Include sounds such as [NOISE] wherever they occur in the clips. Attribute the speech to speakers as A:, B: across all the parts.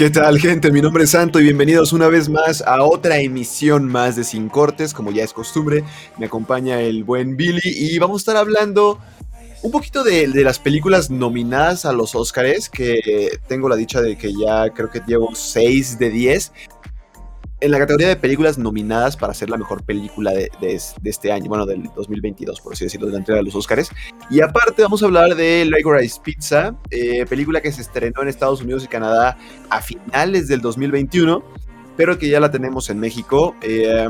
A: ¿Qué tal, gente? Mi nombre es Santo y bienvenidos una vez más a otra emisión más de Sin Cortes, como ya es costumbre. Me acompaña el buen Billy y vamos a estar hablando un poquito de, las películas nominadas a los Oscars, que tengo la dicha de que ya creo que llevo 6 de 10 en la categoría de películas nominadas para ser la mejor película de, este año, bueno, del 2022, por así decirlo, de la entrega de los Oscars. Y aparte vamos a hablar de Licorice Pizza, eh, película que se estrenó en Estados Unidos y Canadá a finales del 2021, pero que ya la tenemos en México. Eh,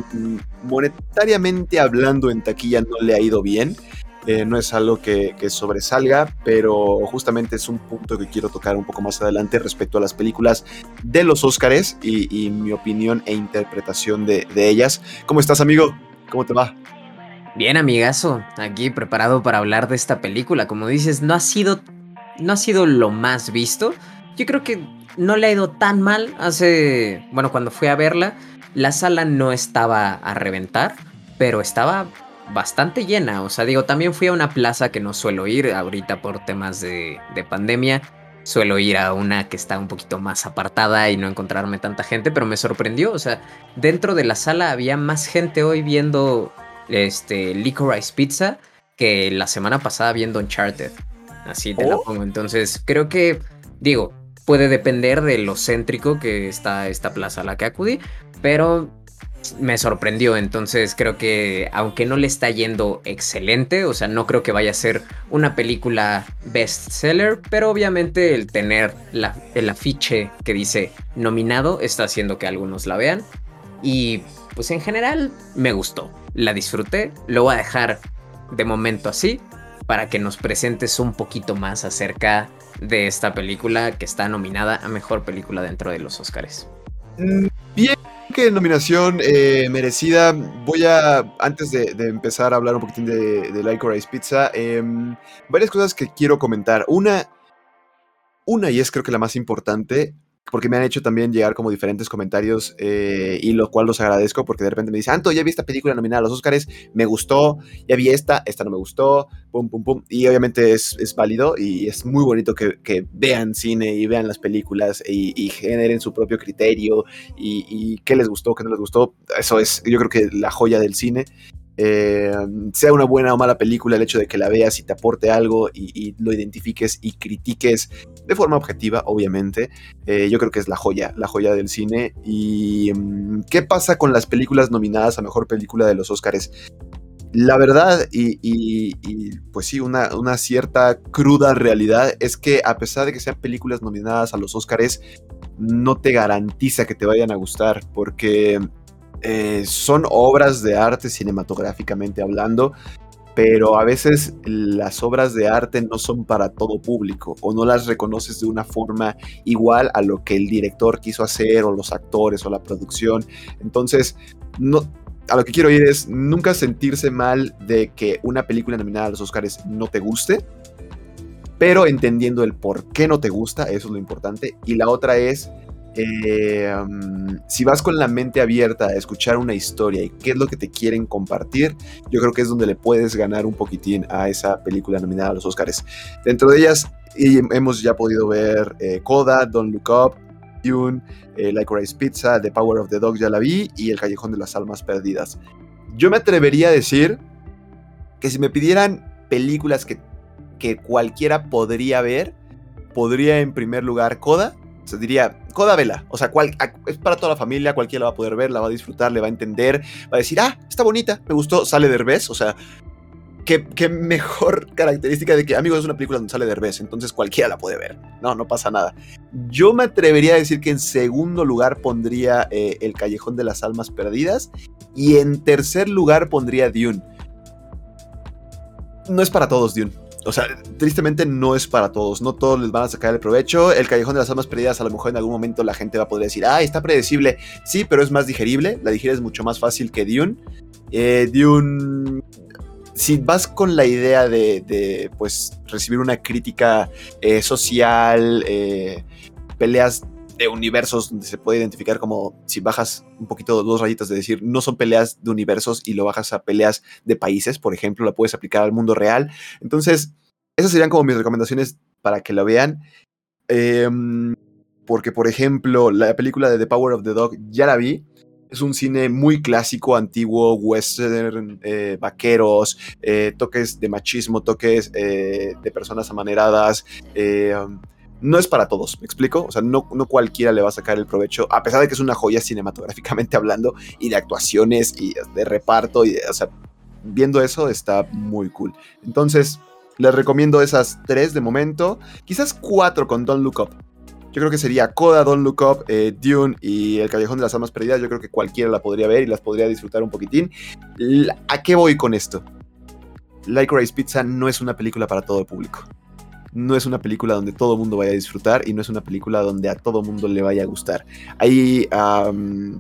A: monetariamente hablando, en taquilla no le ha ido bien. Eh, no es algo que, sobresalga, pero justamente es un punto que quiero tocar un poco más adelante respecto a las películas de los Óscares y, mi opinión e interpretación de, ellas. ¿Cómo estás, amigo? ¿Cómo te va?
B: Bien, amigazo, aquí preparado para hablar de esta película. Como dices, no ha sido, no ha sido lo más visto. Yo creo que no le ha ido tan mal. Hace, bueno, cuando fui a verla, la sala no estaba a reventar, pero estaba bastante llena. O sea, digo, también fui a una plaza que no suelo ir ahorita por temas de, pandemia. Suelo ir a una que está un poquito más apartada y no encontrarme tanta gente, pero me sorprendió. O sea, dentro de la sala había más gente hoy viendo este Licorice Pizza que la semana pasada viendo Uncharted. Así te la oh. pongo. Entonces, creo que, digo, puede depender de lo céntrico que está esta plaza a la que acudí, pero me sorprendió. Entonces creo que aunque no le está yendo excelente, o sea, no creo que vaya a ser una película bestseller, pero obviamente el tener el afiche que dice nominado está haciendo que algunos la vean. Y pues en general me gustó, la disfruté, lo voy a dejar de momento así para que nos presentes un poquito más acerca de esta película que está nominada a mejor película dentro de los Oscars.
A: Mm, bien que nominación eh, merecida. Voy a, antes de, empezar a hablar un poquitín de, de Licorice Pizza, em, varias cosas que quiero comentar. Una, una, y es creo que la más importante, porque me han hecho también llegar como diferentes comentarios eh, y lo cual los agradezco porque de repente me dicen, Anto, ya vi esta película nominada a los Oscars, me gustó, ya vi esta, esta no me gustó, pum, pum, pum. Y obviamente es, es válido y es muy bonito que, vean cine y vean las películas y, generen su propio criterio y, y qué les gustó, qué no les gustó. Eso es, yo creo que la joya del cine. Eh, sea una buena o mala película, el hecho de que la veas y te aporte algo y, lo identifiques y critiques de forma objetiva, obviamente, eh, yo creo que es la joya, la joya del cine. ¿Y mm, qué pasa con las películas nominadas a Mejor Película de los Oscars? La verdad, y, pues sí, una, cierta cruda realidad es que a pesar de que sean películas nominadas a los Oscars, no te garantiza que te vayan a gustar, porque eh, son obras de arte cinematográficamente hablando, pero a veces las obras de arte no son para todo público o no las reconoces de una forma igual a lo que el director quiso hacer o los actores o la producción. Entonces, a lo que quiero ir es nunca sentirse mal de que una película nominada a los Oscars no te guste, pero entendiendo el por qué no te gusta, eso es lo importante. Y la otra es eh, si vas con la mente abierta a escuchar una historia y qué es lo que te quieren compartir, yo creo que es donde le puedes ganar un poquitín a esa película nominada a los Oscars. Dentro de ellas hemos ya podido ver eh, Coda, Don't Look Up, Dune, eh, Like Rice Pizza, The Power of the Dog ya la vi y El Callejón de las Almas Perdidas. Yo me atrevería a decir que si me pidieran películas que, que cualquiera podría ver, podría en primer lugar Coda, se diría, Coda Vela. O sea, es para toda la familia, cualquiera la va a poder ver, la va a disfrutar, le va a entender, va a decir, ah, está bonita, me gustó, sale Derbez. O sea, qué, qué mejor [LAUGHS] característica de que, amigos, es una película donde sale Derbez, entonces cualquiera la puede ver. No, no pasa nada. Yo me atrevería a decir que en segundo lugar pondría eh, El Callejón de las Almas Perdidas y en tercer lugar pondría Dune. No es para todos, Dune o sea, tristemente no es para todos, no todos les van a sacar el provecho. El Callejón de las Almas Perdidas, a lo mejor en algún momento la gente va a poder decir, ah, está predecible. Sí, pero es más digerible, la es mucho más fácil que Dune. Eh, Dune, si vas con la idea de, pues, recibir una crítica eh, social, eh, peleas de universos donde se puede identificar como si bajas un poquito dos rayitas de decir no son peleas de universos y lo bajas a peleas de países, por ejemplo, la puedes aplicar al mundo real. Entonces, esas serían como mis recomendaciones para que lo vean. Em, porque, por ejemplo, la película de The Power of the Dog ya la vi. Es un cine muy clásico, antiguo, western, eh, vaqueros, eh, toques de machismo, toques eh, de personas amaneradas. No es para todos, ¿me explico? O sea, no, no, cualquiera le va a sacar el provecho, a pesar de que es una joya cinematográficamente hablando, y de actuaciones, y de reparto, y o sea, viendo eso está muy cool. Entonces, les recomiendo esas tres de momento, quizás cuatro con Don't Look Up. Yo creo que sería Coda, Don't Look Up, eh, Dune y El Callejón de las Almas Perdidas. Yo creo que cualquiera la podría ver y las podría disfrutar un poquitín. ¿A qué voy con esto? Like Rice Pizza no es una película para todo el público. No es una película donde todo mundo vaya a disfrutar y no es una película donde a todo mundo le vaya a gustar. Hay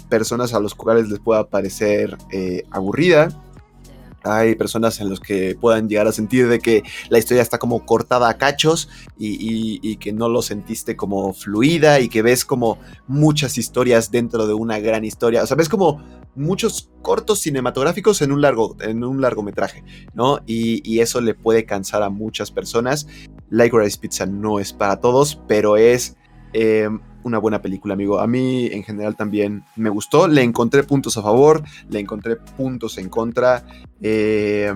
A: personas a los cuales les pueda parecer eh, aburrida, hay personas en los que puedan llegar a sentir de que la historia está como cortada a cachos y, que no lo sentiste como fluida y que ves como muchas historias dentro de una gran historia. O sea, ves como muchos cortos cinematográficos en un, largo, en un largometraje, ¿no? Y, eso le puede cansar a muchas personas. Like Rice Pizza no es para todos, pero es eh, una buena película, amigo. A mí en general también me gustó. Le encontré puntos a favor, le encontré puntos en contra. Eh,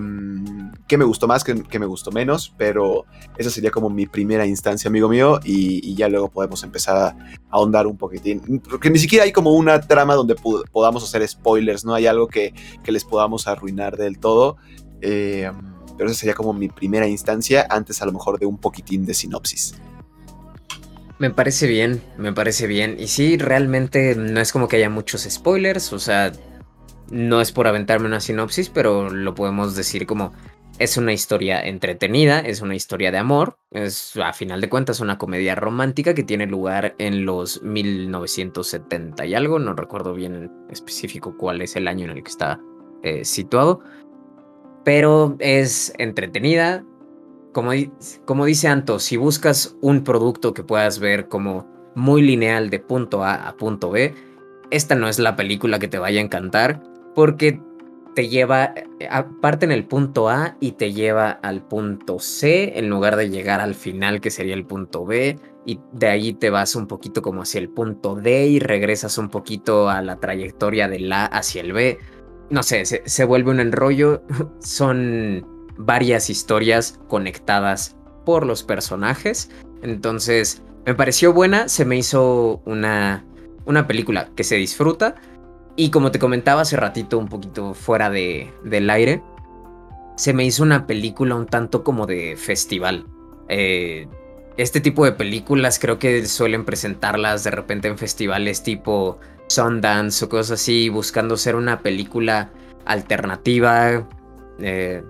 A: que me gustó más, que, me gustó menos, pero esa sería como mi primera instancia, amigo mío. Y, ya luego podemos empezar a, ahondar un poquitín. Porque ni siquiera hay como una trama donde podamos hacer spoilers, no hay algo que, les podamos arruinar del todo. Eh, pero esa sería como mi primera instancia, antes a lo mejor de un poquitín de sinopsis.
B: Me parece bien, me parece bien. Y sí, realmente no es como que haya muchos spoilers, o sea, no es por aventarme una sinopsis, pero lo podemos decir como es una historia entretenida, es una historia de amor, es a final de cuentas una comedia romántica que tiene lugar en los 1970 y algo, no recuerdo bien en específico cuál es el año en el que está eh, situado, pero es entretenida, como, como dice Anto, si buscas un producto que puedas ver como muy lineal de punto A a punto B, esta no es la película que te vaya a encantar porque te lleva, aparte en el punto A y te lleva al punto C en lugar de llegar al final que sería el punto B y de ahí te vas un poquito como hacia el punto D y regresas un poquito a la trayectoria del A hacia el B. No sé, se, se vuelve un enrollo, [LAUGHS] son varias historias conectadas por los personajes. Entonces, me pareció buena, se me hizo una, una película que se disfruta. Y como te comentaba hace ratito, un poquito fuera de, del aire, se me hizo una película un tanto como de festival. Eh, este tipo de películas creo que suelen presentarlas de repente en festivales tipo Sundance o cosas así, buscando ser una película alternativa, eh,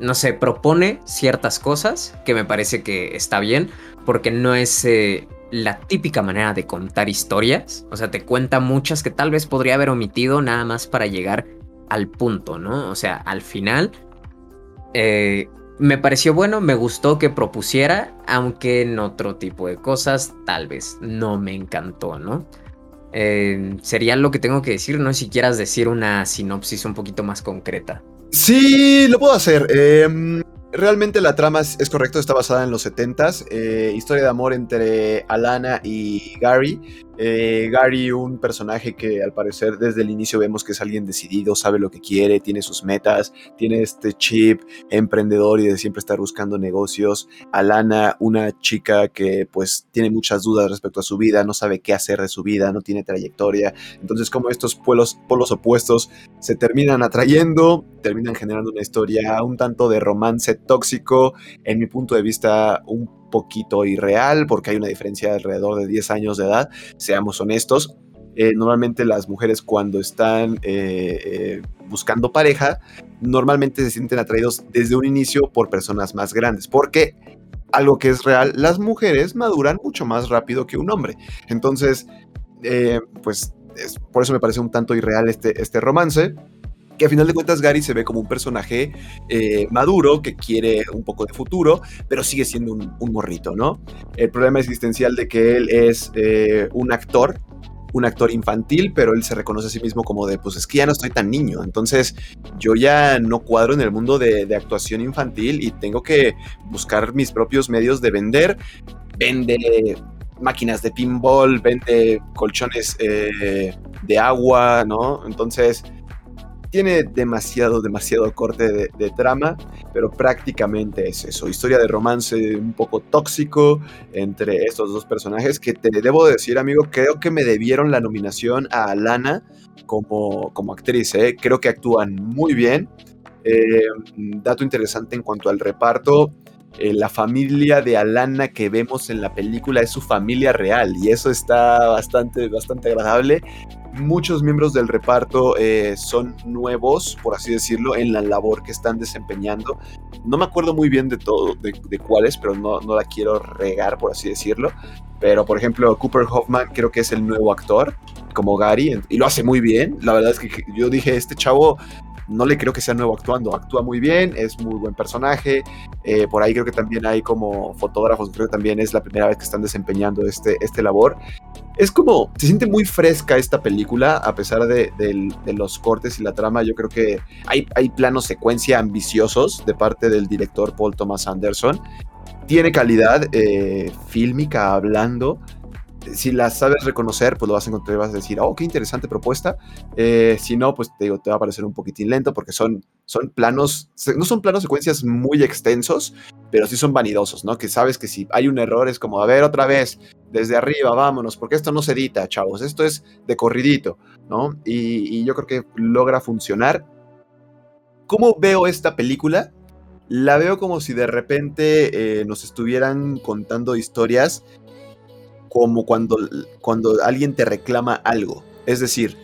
B: no sé, propone ciertas cosas que me parece que está bien, porque no es eh, la típica manera de contar historias. O sea, te cuenta muchas que tal vez podría haber omitido nada más para llegar al punto, ¿no? O sea, al final. Eh, me pareció bueno, me gustó que propusiera, aunque en otro tipo de cosas tal vez no me encantó, ¿no? Eh, sería lo que tengo que decir, no si quieras decir una sinopsis un poquito más concreta.
A: Sí, lo puedo hacer. Em, realmente la trama es, correcto, está basada en los 70s. Eh, historia de amor entre Alana y Gary. Eh, Gary, un personaje que al parecer desde el inicio vemos que es alguien decidido, sabe lo que quiere, tiene sus metas, tiene este chip emprendedor y de siempre estar buscando negocios. Alana, una chica que pues tiene muchas dudas respecto a su vida, no sabe qué hacer de su vida, no tiene trayectoria. Entonces como estos polos, polos opuestos se terminan atrayendo, terminan generando una historia un tanto de romance tóxico, en mi punto de vista un poquito irreal porque hay una diferencia de alrededor de 10 años de edad, seamos honestos. Eh, normalmente las mujeres cuando están eh, eh, buscando pareja, normalmente se sienten atraídos desde un inicio por personas más grandes, porque algo que es real, las mujeres maduran mucho más rápido que un hombre. Entonces, pues por eso me parece un tanto irreal este, este romance que a final de cuentas Gary se ve como un personaje eh, maduro que quiere un poco de futuro, pero sigue siendo un, morrito, ¿no? El problema existencial de que él es eh, un actor, un actor infantil, pero él se reconoce a sí mismo como de, pues es que ya no estoy tan niño, entonces yo ya no cuadro en el mundo de, actuación infantil y tengo que buscar mis propios medios de vender. Vende máquinas de pinball, vende colchones eh, de agua, ¿no? Entonces, tiene demasiado, demasiado corte de, trama, pero prácticamente es eso. Historia de romance un poco tóxico entre estos dos personajes que te debo decir, amigo, creo que me debieron la nominación a Alana como, como actriz. ¿eh? Creo que actúan muy bien. Eh, dato interesante en cuanto al reparto. Eh, la familia de Alana que vemos en la película es su familia real y eso está bastante, bastante agradable muchos miembros del reparto eh, son nuevos, por así decirlo, en la labor que están desempeñando. No me acuerdo muy bien de todo, de, cuáles, pero no, no, la quiero regar, por así decirlo. Pero, por ejemplo, Cooper Hoffman creo que es el nuevo actor, como Gary, y lo hace muy bien. La verdad es que yo dije, este chavo no le creo que sea nuevo actuando, actúa muy bien, es muy buen personaje. Eh, por ahí creo que también hay como fotógrafos, creo que también es la primera vez que están desempeñando este, este labor. Es como, se siente muy fresca esta película, a pesar de, los cortes y la trama. Yo creo que hay, hay planos secuencia ambiciosos de parte del director Paul Thomas Anderson. Tiene calidad eh, fílmica hablando si la sabes reconocer, pues lo vas a encontrar y vas a decir, oh, qué interesante propuesta. Eh, si no, pues te digo, te va a parecer un poquitín lento porque son, son planos, no son planos secuencias muy extensos, pero sí son vanidosos, ¿no? Que sabes que si hay un error es como, a ver, otra vez, desde arriba, vámonos, porque esto no se edita, chavos, esto es de corridito, ¿no? Y, yo creo que logra funcionar. ¿Cómo veo esta película? La veo como si de repente eh, nos estuvieran contando historias como cuando, cuando alguien te reclama algo. Es decir,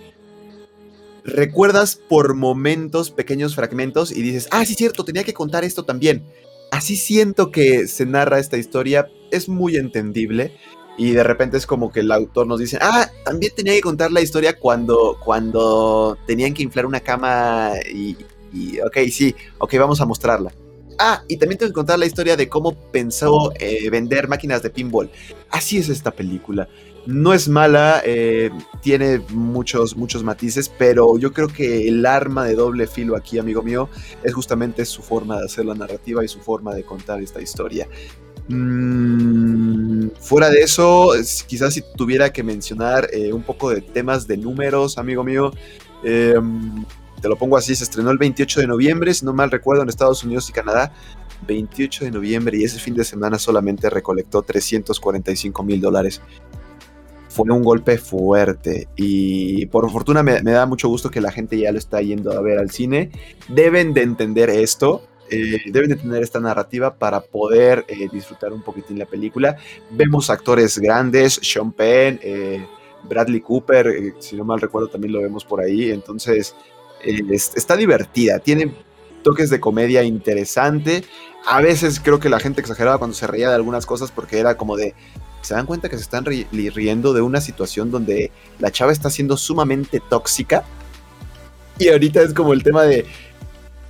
A: recuerdas por momentos pequeños fragmentos y dices, ah, sí, cierto, tenía que contar esto también. Así siento que se narra esta historia, es muy entendible y de repente es como que el autor nos dice, ah, también tenía que contar la historia cuando, cuando tenían que inflar una cama y, y ok, sí, ok, vamos a mostrarla. Ah, y también tengo que contar la historia de cómo pensó eh, vender máquinas de pinball. Así es esta película. No es mala, eh, tiene muchos, muchos matices, pero yo creo que el arma de doble filo aquí, amigo mío, es justamente su forma de hacer la narrativa y su forma de contar esta historia. Mm, fuera de eso, quizás si tuviera que mencionar eh, un poco de temas de números, amigo mío, em, te lo pongo así, se estrenó el 28 de noviembre, si no mal recuerdo, en Estados Unidos y Canadá. 28 de noviembre y ese fin de semana solamente recolectó 345 mil dólares. Fue un golpe fuerte y por fortuna me, da mucho gusto que la gente ya lo está yendo a ver al cine. Deben de entender esto, eh, deben de tener esta narrativa para poder eh, disfrutar un poquitín la película. Vemos actores grandes, Sean Penn, eh, Bradley Cooper, si no mal recuerdo también lo vemos por ahí. Entonces está divertida, tiene toques de comedia interesante. A veces creo que la gente exageraba cuando se reía de algunas cosas porque era como de, se dan cuenta que se están riendo de una situación donde la chava está siendo sumamente tóxica. Y ahorita es como el tema de,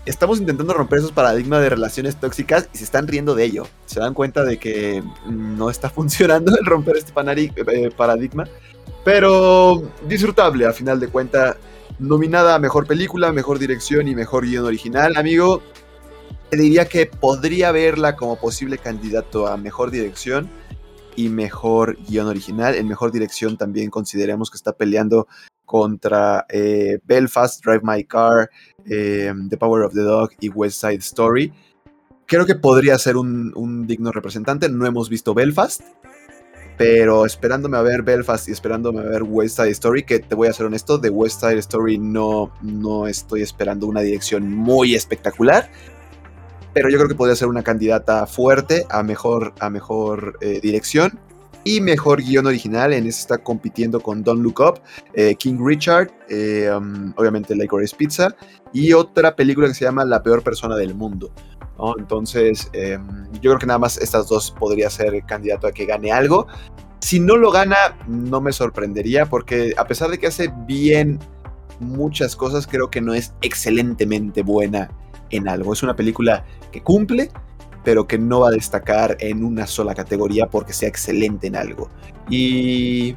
A: estamos intentando romper esos paradigmas de relaciones tóxicas y se están riendo de ello. Se dan cuenta de que no está [LAUGHS] funcionando el romper este eh, paradigma. Pero disfrutable, a final de cuentas nominada a Mejor Película, Mejor Dirección y Mejor Guión Original. Amigo, te diría que podría verla como posible candidato a Mejor Dirección y Mejor Guión Original. En Mejor Dirección también consideremos que está peleando contra eh, Belfast, Drive My Car, eh, The Power of the Dog y West Side Story. Creo que podría ser un digno representante. No hemos visto Belfast, pero esperándome a ver Belfast y esperándome a ver West Side Story, que te voy a ser honesto, de West Side Story no, no estoy esperando una dirección muy espectacular, pero yo creo que podría ser una candidata fuerte a mejor, a mejor eh, dirección y mejor guion original. En ese está compitiendo con Don't Look Up, eh, King Richard, eh, um, obviamente Pizza y otra película que se llama La peor persona del mundo. Entonces, em, yo creo que nada más estas dos podría ser candidato a que gane algo. Si no lo gana, no me sorprendería, porque a pesar de que hace bien muchas cosas, creo que no es excelentemente buena en algo. Es una película que cumple, pero que no va a destacar en una sola categoría porque sea excelente en algo. Y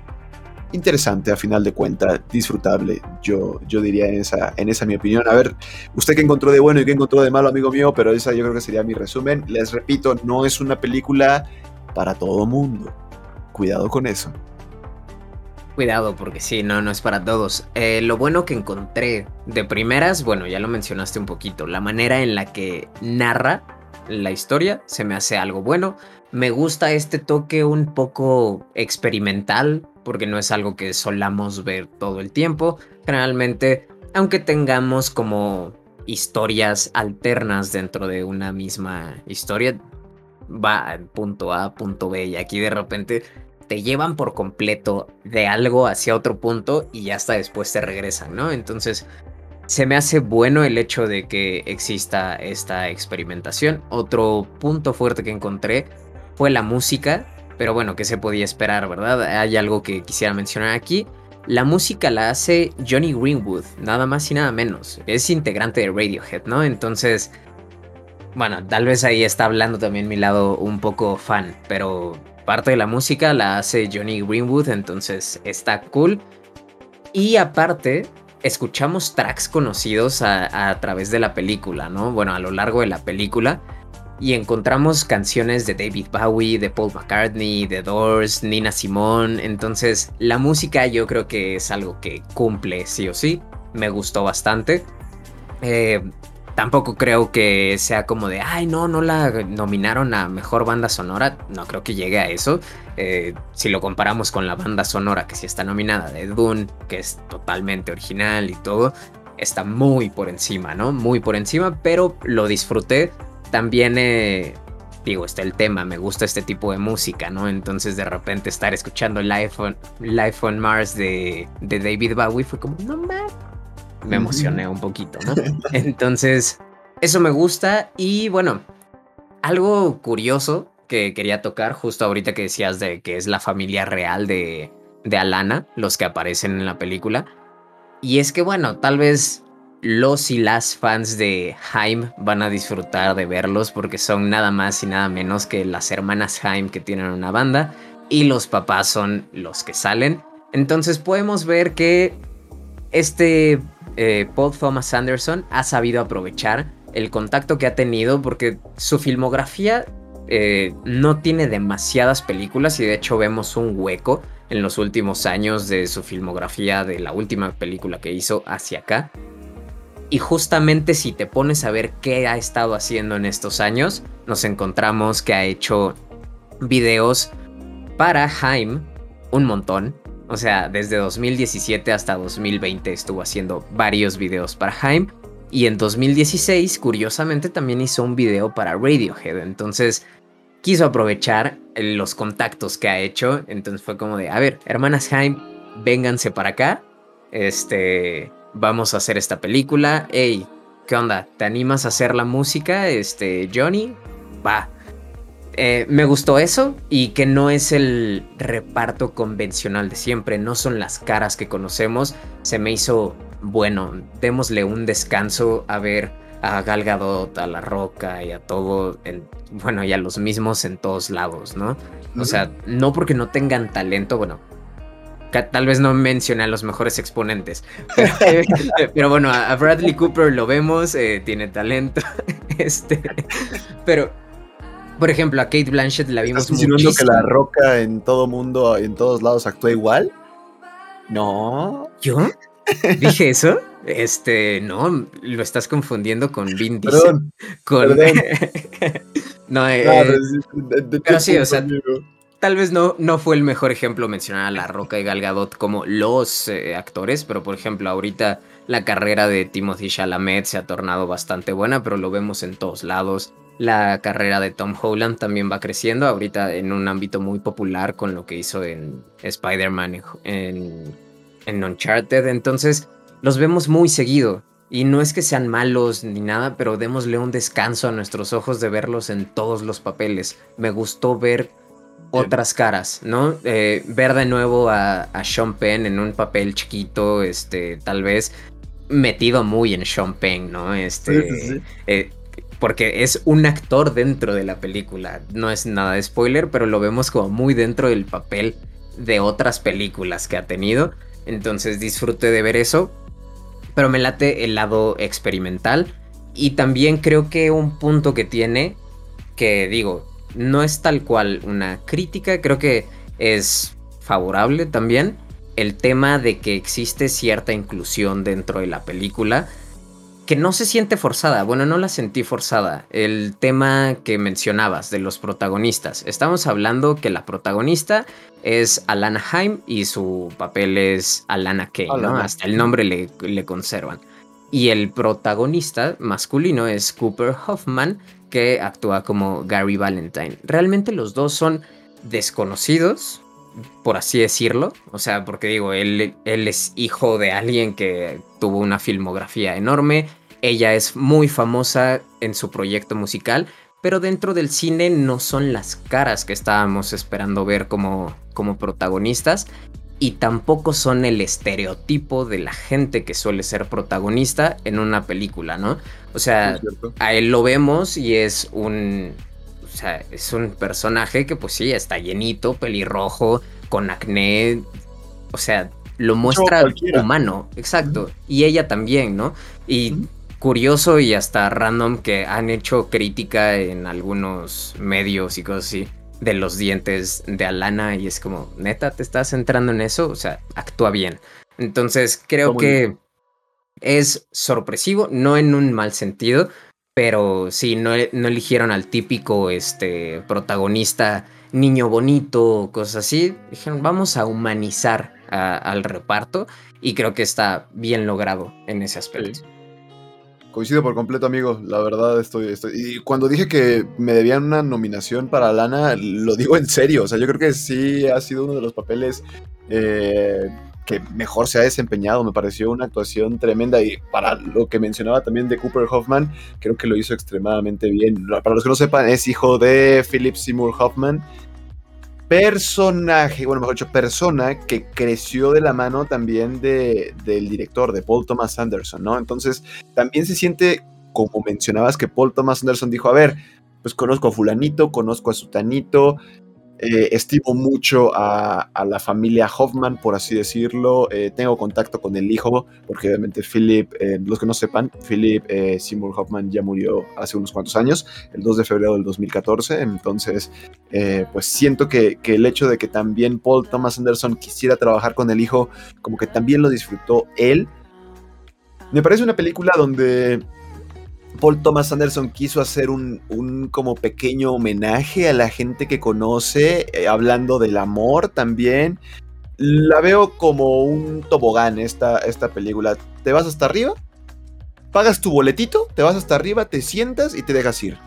A: interesante a final de cuentas, disfrutable, yo, yo diría en esa, en esa mi opinión. A ver, usted qué encontró de bueno y qué encontró de malo, amigo mío, pero esa yo creo que sería mi resumen. Les repito, no es una película para todo mundo. cuidado con eso.
B: Cuidado, porque sí, no, no es para todos. Eh, lo bueno que encontré de primeras, bueno, ya lo mencionaste un poquito, la manera en la que narra la historia se me hace algo bueno. Me gusta este toque un poco experimental, porque no es algo que solamos ver todo el tiempo. Generalmente, aunque tengamos como historias alternas dentro de una misma historia, va punto A, punto B, y aquí de repente te llevan por completo de algo hacia otro punto y hasta después te regresan, ¿no? Entonces, se me hace bueno el hecho de que exista esta experimentación. Otro punto fuerte que encontré fue la música, pero bueno, ¿qué se podía esperar, verdad? Hay algo que quisiera mencionar aquí. La música la hace Johnny Greenwood, nada más y nada menos. Es integrante de Radiohead, ¿no? Entonces, bueno, tal vez ahí está hablando también mi lado un poco fan, pero parte de la música la hace Johnny Greenwood, entonces está cool. Y aparte, escuchamos tracks conocidos a, través de la película, ¿no? Bueno, a lo largo de la película. Y encontramos canciones de David Bowie, de Paul McCartney, de Doors, Nina Simone. Entonces, la música yo creo que es algo que cumple sí o sí. Me gustó bastante. Eh, Tampoco creo que sea como de, ay, no, no la nominaron a mejor banda sonora. No creo que llegue a eso. Eh, si lo comparamos con la banda sonora que sí está nominada de Dune, que es totalmente original y todo, está muy por encima, ¿no? Muy por encima, pero lo disfruté. También, eh, digo, está el tema, me gusta este tipo de música, ¿no? Entonces de repente estar escuchando Life on, Life on Mars de, de David Bowie fue como, no mames me emocioné un poquito, ¿no? Entonces, eso me gusta y bueno, algo curioso que quería tocar justo ahorita que decías de que es la familia real de, de Alana, los que aparecen en la película. Y es que bueno, tal vez los y las fans de Haim van a disfrutar de verlos porque son nada más y nada menos que las hermanas Haim que tienen una banda y los papás son los que salen. Entonces podemos ver que este eh, Paul Thomas Anderson ha sabido aprovechar el contacto que ha tenido porque su filmografía eh, no tiene demasiadas películas y de hecho vemos un hueco en los últimos años de su filmografía de la última película que hizo hacia acá. Y justamente si te pones a ver qué ha estado haciendo en estos años, nos encontramos que ha hecho videos para Haim un montón. O sea, desde 2017 hasta 2020 estuvo haciendo varios videos para Haim. Y en 2016, curiosamente, también hizo un video para Radiohead. Entonces, quiso aprovechar los contactos que ha hecho. Entonces fue como de, a ver, hermanas Haim, vénganse para acá. Este, vamos a hacer esta película. Hey, ¿qué onda? ¿Te animas a hacer la música? Este, Johnny, va. Eh, me gustó eso y que no es el reparto convencional de siempre, no son las caras que conocemos. Se me hizo bueno, démosle un descanso a ver a Gal Gadot, a La Roca y a todo, bueno, y a los mismos en todos lados, ¿no? O sea, no porque no tengan talento, bueno, tal vez no mencioné a los mejores exponentes, pero, [LAUGHS] bueno, a Bradley Cooper lo vemos, eh, tiene talento, [LAUGHS] este, pero por ejemplo, a Kate Blanchett la vimos
A: ¿Estás insinuando que la roca en todo mundo, en todos lados, actúa igual? No.
B: ¿Yo? ¿Dije eso? Este, no, lo estás confundiendo con Vin Diesel. Con... [LAUGHS] no, eh, pero sí, o sea, tal vez no, no fue el mejor ejemplo mencionar a La Roca y Gal Gadot como los eh, actores, pero por ejemplo, ahorita la carrera de Timothy Chalamet se ha tornado bastante buena, pero lo vemos en todos lados. La carrera de Tom Holland también va creciendo, ahorita en un ámbito muy popular con lo que hizo en Spider-Man en, en Uncharted. Entonces, los vemos muy seguido. Y no es que sean malos ni nada, pero démosle un descanso a nuestros ojos de verlos en todos los papeles. Me gustó ver otras caras, ¿no? Eh, ver de nuevo a, a, Sean Penn en un papel chiquito, este, tal vez metido muy en Sean Penn, ¿no? Este, eh, porque es un actor dentro de la película. No es nada de spoiler, pero lo vemos como muy dentro del papel de otras películas que ha tenido. Entonces disfrute de ver eso. Pero me late el lado experimental. Y también creo que un punto que tiene, que digo, no es tal cual una crítica, creo que es favorable también. El tema de que existe cierta inclusión dentro de la película que no se siente forzada. Bueno, no la sentí forzada. El tema que mencionabas de los protagonistas. Estamos hablando que la protagonista es Alana Haim y su papel es Alana Kay, ¿no? Hasta el nombre le, le conservan. Y el protagonista masculino es Cooper Hoffman, que actúa como Gary Valentine. Realmente los dos son desconocidos, por así decirlo. O sea, porque digo, él, él es hijo de alguien que tuvo una filmografía enorme. Ella es muy famosa en su proyecto musical, pero dentro del cine no son las caras que estábamos esperando ver como, como protagonistas. Y tampoco son el estereotipo de la gente que suele ser protagonista en una película, ¿no? O sea, a él lo vemos y es un, o sea, es un personaje que pues sí, está llenito, pelirrojo, con acné. O sea, lo muestra humano, exacto. Y ella también, ¿no? Y curioso y hasta random que han hecho crítica en algunos medios y cosas así de los dientes de Alana y es como, neta, ¿te estás centrando en eso? O sea, actúa bien. Entonces creo que es sorpresivo, no en un mal sentido, pero sí, no, no eligieron al típico este, protagonista niño bonito, cosas así. Dijeron, vamos a humanizar al reparto y creo que está bien logrado en ese aspecto.
A: Coincido por completo, amigo. La verdad, estoy, estoy. Y cuando dije que me debían una nominación para Lana, lo digo en serio. O sea, yo creo que sí ha sido uno de los papeles eh, que mejor se ha desempeñado. Me pareció una actuación tremenda y para lo que mencionaba también de Cooper Hoffman, creo que lo hizo extremadamente bien. Para los que no sepan, es hijo de Philip Seymour Hoffman. Personaje, bueno, mejor dicho, persona que creció de la mano también de, del director, de Paul Thomas Anderson, ¿no? Entonces, también se siente, como mencionabas, que Paul Thomas Anderson dijo, a ver, pues conozco a fulanito, conozco a sutanito, eh, estimo mucho a, la familia Hoffman, por así decirlo. Eh, tengo contacto con el hijo, porque obviamente Philip, eh, los que no sepan, Philip Seymour Hoffman ya murió hace unos cuantos años, el 2 de febrero del 2014. Entonces, pues siento que, que, el hecho de que también Paul Thomas Anderson quisiera trabajar con el hijo, como que también lo disfrutó él. Me parece una película donde Paul Thomas Anderson quiso hacer un, como pequeño homenaje a la gente que conoce, eh, hablando del amor también. La veo como un tobogán esta, esta película. Te vas hasta arriba, pagas tu boletito, te vas hasta arriba, te sientas y te dejas ir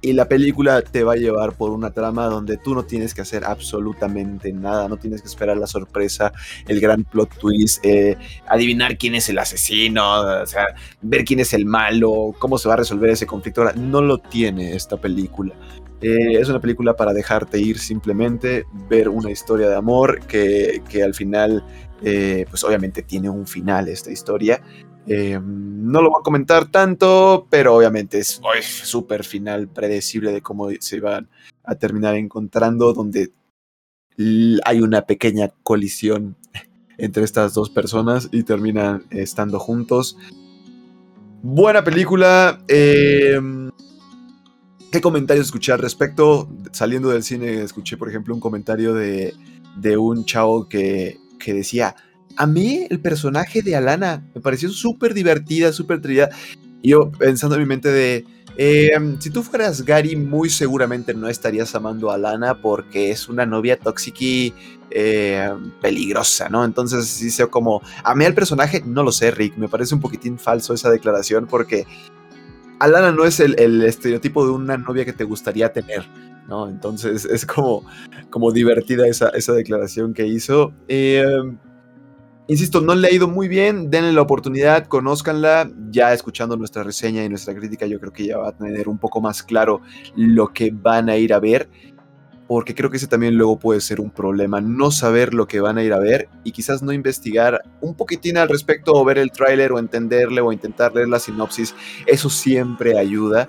A: y la película te va a llevar por una trama donde tú no tienes que hacer absolutamente nada, no tienes que esperar la sorpresa, el gran plot twist, eh, adivinar quién es el asesino, o sea, ver quién es el malo, cómo se va a resolver ese conflicto. No lo tiene esta película. Eh, es una película para dejarte ir simplemente, ver una historia de amor que, que al final, eh, pues obviamente tiene un final esta historia eh, no lo voy a comentar tanto, pero obviamente es súper final predecible de cómo se van a terminar encontrando, donde hay una pequeña colisión entre estas dos personas y terminan estando juntos. Buena película. Em, ¿Qué comentarios escuché al respecto? Saliendo del cine escuché, por ejemplo, un comentario de, de un chavo que, que decía, a mí el personaje de Alana me pareció súper divertida, súper trillada. Y yo pensando en mi mente de, em, si tú fueras Gary, muy seguramente no estarías amando a Alana porque es una novia tóxica y em, peligrosa, ¿no? Entonces sí sé como, a mí el personaje, no lo sé, Rick, me parece un poquitín falso esa declaración porque Alana no es el, estereotipo de una novia que te gustaría tener. ¿no? Entonces es como, como divertida esa, esa declaración que hizo. Eh, Insisto, no le ha ido muy bien, denle la oportunidad, conózcanla, ya escuchando nuestra reseña y nuestra crítica yo creo que ya va a tener un poco más claro lo que van a ir a ver, porque creo que ese también luego puede ser un problema, no saber lo que van a ir a ver y quizás no investigar un poquitín al respecto o ver el tráiler o entenderle o intentar leer la sinopsis, eso siempre ayuda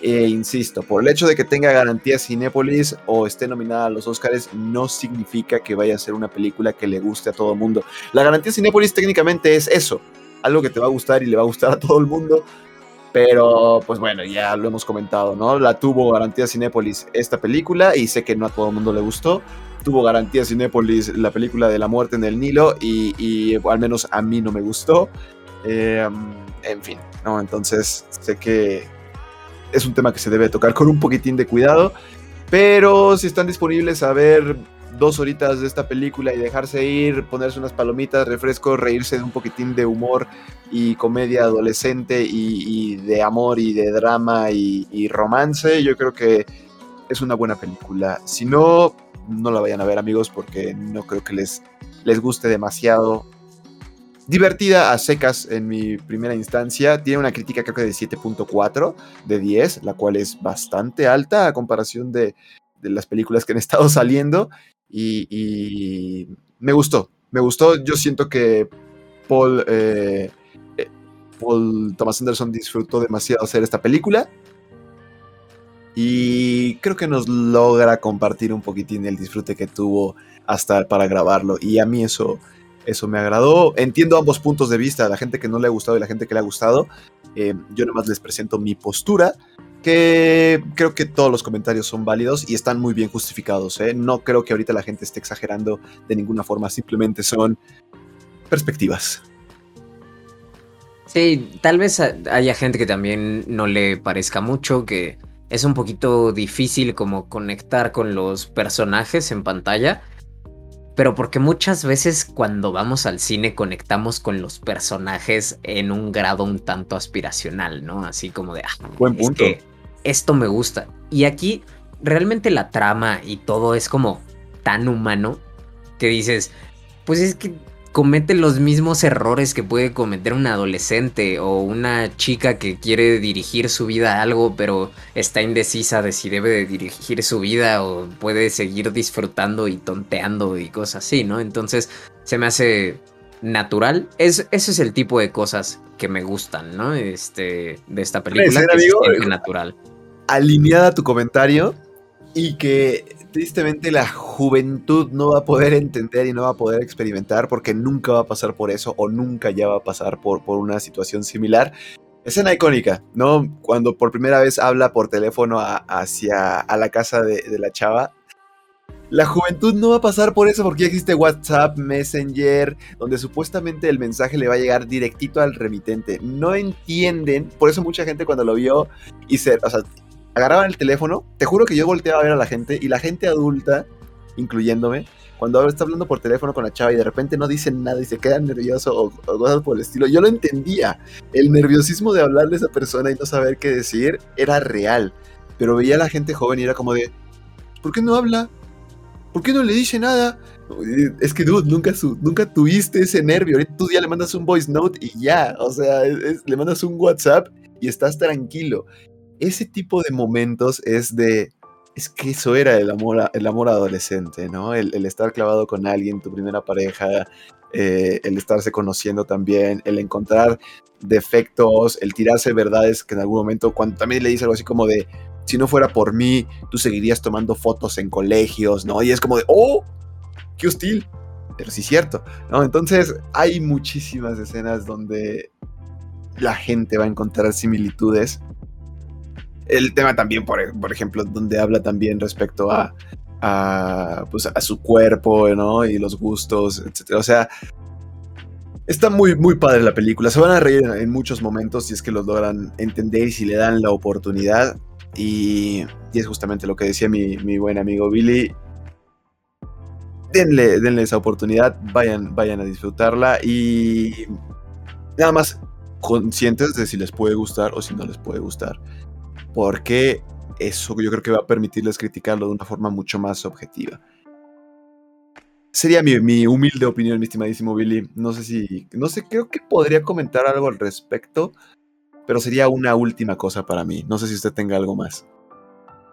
A: e insisto, por el hecho de que tenga garantía Cinépolis o esté nominada a los Oscars, no significa que vaya a ser una película que le guste a todo el mundo. La garantía Cinépolis técnicamente es eso, algo que te va a gustar y le va a gustar a todo el mundo. Pero, pues bueno, ya lo hemos comentado, ¿no? La tuvo garantía Cinépolis esta película y sé que no a todo el mundo le gustó tuvo garantía Cinépolis la película de la muerte en el Nilo y, al menos a mí no me gustó. Em, en fin, ¿no? Entonces sé que es un tema que se debe tocar con un poquitín de cuidado, pero si están disponibles a ver dos horitas de esta película y dejarse ir, ponerse unas palomitas, refresco, reírse de un poquitín de humor y comedia adolescente y, de amor y de drama y, romance, yo creo que es una buena película. Si no, no la vayan a ver amigos porque no creo que les, les guste demasiado. Divertida a secas en mi primera instancia. Tiene una crítica creo que de 7.4 de 10, la cual es bastante alta a comparación de, las películas que han estado [LAUGHS] saliendo. Y, me gustó, me gustó. Yo siento que Paul, eh, eh, Paul Thomas Anderson disfrutó demasiado hacer esta película. Y creo que nos logra compartir un poquitín el disfrute que tuvo hasta para grabarlo. Y a mí eso, eso me agradó. Entiendo ambos puntos de vista, la gente que no le ha gustado y la gente que le ha gustado. Eh, yo nomás les presento mi postura que creo que todos los comentarios son válidos y están muy bien justificados. ¿eh? No creo que ahorita la gente esté exagerando de ninguna forma, simplemente son perspectivas.
B: Sí, tal vez haya gente que también no le parezca mucho, que es un poquito difícil como conectar con los personajes en pantalla, pero porque muchas veces cuando vamos al cine conectamos con los personajes en un grado un tanto aspiracional, ¿no? Así como de, ah,
A: buen punto
B: esto me gusta. Y aquí realmente la trama y todo es como tan humano que dices, pues es que comete los mismos errores que puede cometer un adolescente o una chica que quiere dirigir su vida a algo pero está indecisa de si debe de dirigir su vida o puede seguir disfrutando y tonteando y cosas así, ¿no? Entonces se me hace natural. Es, ese es el tipo de cosas que me gustan, ¿no? Este, de esta película. Que es natural
A: alineada tu comentario y que tristemente la juventud no va a poder entender y no va a poder experimentar porque nunca va a pasar por eso o nunca ya va a pasar por, por una situación similar. Escena icónica, ¿no? Cuando por primera vez habla por teléfono hacia a la casa de, la chava la juventud no va a pasar por eso porque ya existe WhatsApp, Messenger, donde supuestamente el mensaje le va a llegar directito al remitente. No entienden, por eso mucha gente cuando lo vio y se, agarraban el teléfono, te juro que yo volteaba a ver a la gente y la gente adulta, incluyéndome, cuando está hablando por teléfono con la chava y de repente no dicen nada y se quedan nerviosos o, cosas por el estilo, yo lo entendía. El nerviosismo de hablarle a esa persona y no saber qué decir era real. Pero veía a la gente joven y era como de, ¿por qué no habla? ¿Por qué no le dice nada? Es que, dude, nunca, nunca tuviste ese nervio. Ahorita tú ya le mandas un voice note y ya. O sea, le mandas un WhatsApp y estás tranquilo ese tipo de momentos es de, es que eso era el amor, el amor adolescente, ¿no? El, estar clavado con alguien, tu primera pareja, eh, el estarse conociendo también, el encontrar defectos, el tirarse verdades que en algún momento, cuando también le dice algo así como de, si no fuera por mí, tú seguirías tomando fotos en colegios, ¿no? Y es como de, oh, qué hostil, pero sí cierto, ¿no? Entonces hay muchísimas escenas donde la gente va a encontrar similitudes el tema también, por, ejemplo, donde habla también respecto a, a, pues, a su cuerpo, ¿no? Y los gustos, etc. O sea, está muy, muy padre la película. Se van a reír en, muchos momentos si es que los logran entender y si le dan la oportunidad. Y, y es justamente lo que decía mi, mi, buen amigo Billy. Denle, denle esa oportunidad, vayan, vayan a disfrutarla y nada más conscientes de si les puede gustar o si no les puede gustar porque eso yo creo que va a permitirles criticarlo de una forma mucho más objetiva. Sería mi, humilde opinión, mi estimadísimo Billy. No sé si, no sé, creo que podría comentar algo al respecto, pero sería una última cosa para mí. No sé si usted tenga algo más.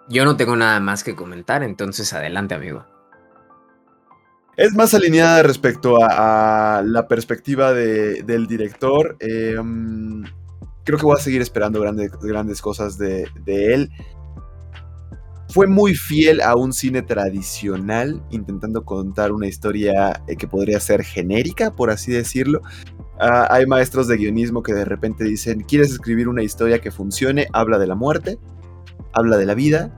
B: Yo no tengo nada más que comentar, entonces adelante, amigo.
A: Es más alineada respecto a, la perspectiva del director. Eh, creo que voy a seguir esperando grandes, grandes cosas de, él. Fue muy fiel a un cine tradicional, intentando contar una historia eh, que podría ser genérica, por así decirlo. Ah, hay maestros de guionismo que de repente dicen, ¿quieres escribir una historia que funcione? Habla de la muerte, habla de la vida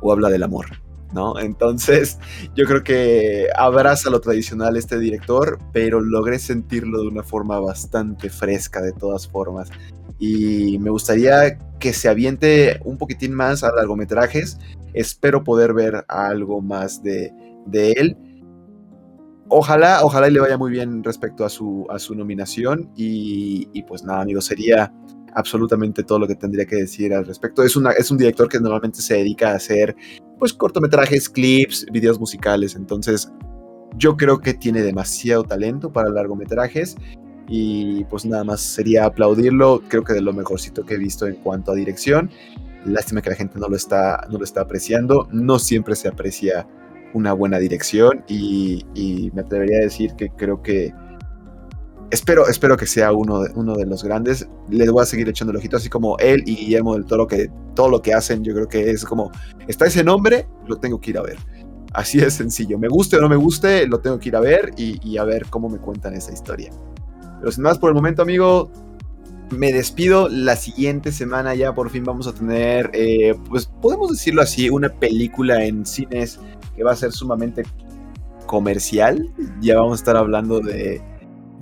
A: o habla del amor. ¿No? Entonces, [LAUGHS] yo creo que abraza lo tradicional este director, pero logré sentirlo de una forma bastante fresca de todas formas. Y me gustaría que se aviente un poquitín más a largometrajes. Espero poder ver algo más de, él. Ojalá, ojalá y le vaya muy bien respecto a su, a su nominación. Y, y pues nada, amigos, sería absolutamente todo lo que tendría que decir al respecto. Es, una, es un director que normalmente se dedica a hacer pues cortometrajes, clips, videos musicales, entonces yo creo que tiene demasiado talento para largometrajes y pues nada más sería aplaudirlo, creo que de lo mejorcito que he visto en cuanto a dirección. Lástima que la gente no lo está, no lo está apreciando, no siempre se aprecia una buena dirección y, y me atrevería a decir que creo que espero, espero que sea uno de, uno de los grandes. Les voy a seguir echando el ojito, así como él y Guillermo del Toro, que todo lo que hacen, yo creo que es como, está ese nombre, lo tengo que ir a ver. Así es sencillo. Me guste o no me guste, lo tengo que ir a ver y, a ver cómo me cuentan esa historia. Pero sin más por el momento, amigo, me despido. La siguiente semana ya por fin vamos a tener, eh, pues podemos decirlo así, una película en cines que va a ser sumamente comercial. Ya vamos a estar hablando de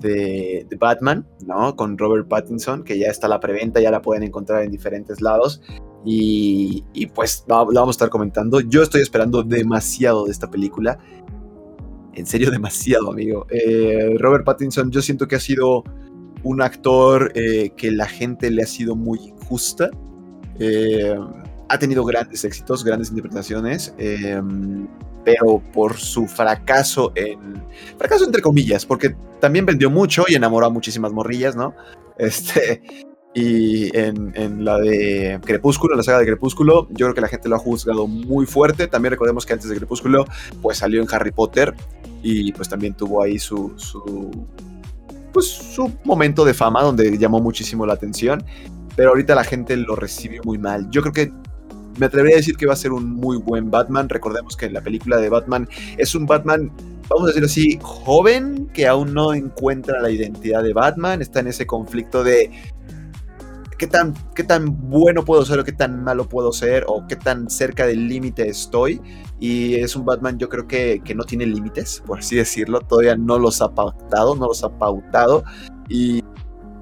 A: de, Batman, ¿no? Con Robert Pattinson, que ya está la preventa, ya la pueden encontrar en diferentes lados. Y, pues la, vamos a estar comentando. Yo estoy esperando demasiado de esta película. En serio, [LAUGHS] demasiado, amigo. Eh, Robert Pattinson, yo siento que ha sido un actor eh, que la gente le ha sido muy justa. Eh, ha tenido grandes éxitos, grandes interpretaciones pero por su fracaso en. Fracaso entre comillas, porque también vendió mucho y enamoró a muchísimas morrillas, ¿no? Este. Y en, la de Crepúsculo, en la saga de Crepúsculo, yo creo que la gente lo ha juzgado muy fuerte. También recordemos que antes de Crepúsculo, pues salió en Harry Potter y pues también tuvo ahí su, su, pues, su momento de fama donde llamó muchísimo la atención. Pero ahorita la gente lo recibió muy mal. Yo creo que me atrevería a decir que va a ser un muy buen Batman. Recordemos que en la película de Batman es un Batman, vamos a decirlo así, joven, que aún no encuentra la identidad de Batman, está en ese conflicto de qué tan, qué tan bueno puedo ser o qué tan malo puedo ser o qué tan cerca del límite estoy. Y es un Batman yo creo que, que no tiene límites, por así decirlo, todavía no los ha pautado, no los ha pautado. Y,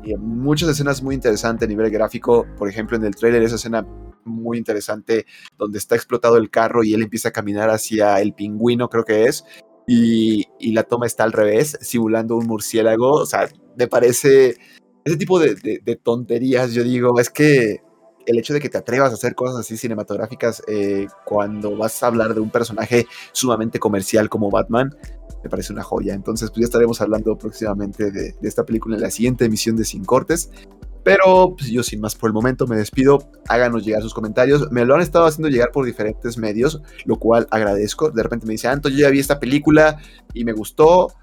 A: y muchas escenas muy interesantes a nivel gráfico, por ejemplo en el trailer esa escena muy interesante donde está explotado el carro y él empieza a caminar hacia el pingüino, creo que es, y, la toma está al revés, simulando un murciélago. O sea, me parece ese tipo de, tonterías. Yo digo, es que el hecho de que te atrevas a hacer cosas así cinematográficas eh, cuando vas a hablar de un personaje sumamente comercial como Batman, me parece una joya. Entonces, pues ya estaremos hablando próximamente de, de, esta película en la siguiente emisión de Sin Cortes. Pero pues, yo sin más por el momento me despido. Háganos llegar sus comentarios. Me lo han estado haciendo llegar por diferentes medios, lo cual agradezco. De repente me dice, Anto, yo ya vi esta película y me gustó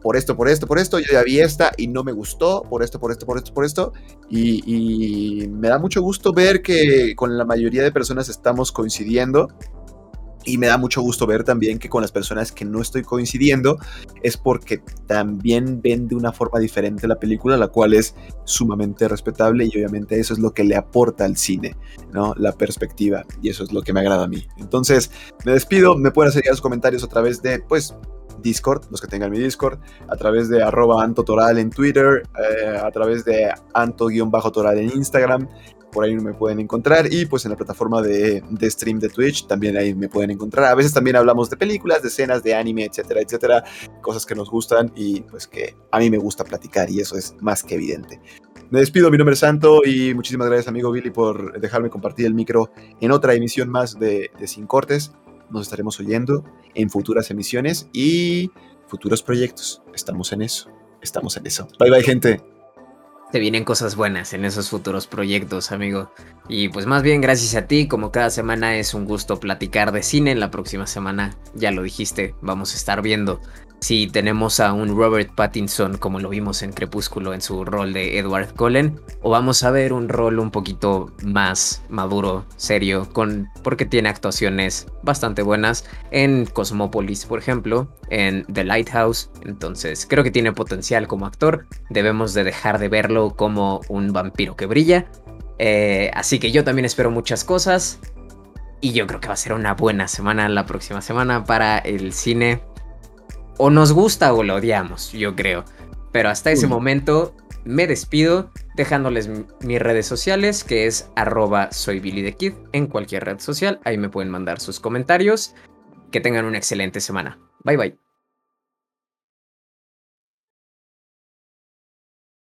A: por esto, por esto, por esto. Yo ya vi esta y no me gustó por esto, por esto, por esto, por esto. Y, y me da mucho gusto ver que con la mayoría de personas estamos coincidiendo y me da mucho gusto ver también que con las personas que no estoy coincidiendo es porque también ven de una forma diferente la película, la cual es sumamente respetable y obviamente eso es lo que le aporta al cine, ¿no? La perspectiva y eso es lo que me agrada a mí. Entonces, me despido, me pueden hacer sus comentarios a través de, pues, Discord, los que tengan mi Discord, a través de arroba antotoral en Twitter, eh, a través de anto-toral en Instagram, por ahí me pueden encontrar y pues en la plataforma de, stream de Twitch también ahí me pueden encontrar. A veces también hablamos de películas, de escenas, de anime, etcétera, etcétera, cosas que nos gustan y pues que a mí me gusta platicar y eso es más que evidente. Me despido, mi nombre es Santo y muchísimas gracias amigo Billy por dejarme compartir el micro en otra emisión más de, de Sin Cortes. Nos estaremos oyendo en futuras emisiones y futuros proyectos. Estamos en eso. Estamos en eso. Bye bye gente.
B: Te vienen cosas buenas en esos futuros proyectos, amigo. Y pues más bien gracias a ti, como cada semana es un gusto platicar de cine. En la próxima semana, ya lo dijiste, vamos a estar viendo si tenemos a un Robert Pattinson como lo vimos en Crepúsculo en su rol de Edward Cullen o vamos a ver un rol un poquito más maduro, serio, con porque tiene actuaciones bastante buenas en Cosmopolis, por ejemplo, en The Lighthouse, entonces creo que tiene potencial como actor, debemos de dejar de verlo como un vampiro que brilla. Eh, así que yo también espero muchas cosas. Y yo creo que va a ser una buena semana la próxima semana para el cine. O nos gusta o lo odiamos, yo creo. Pero hasta ese momento me despido dejándoles mis redes sociales, que es arroba soy Billy the Kid en cualquier red social. Ahí me pueden mandar sus comentarios. Que tengan una excelente semana. Bye bye.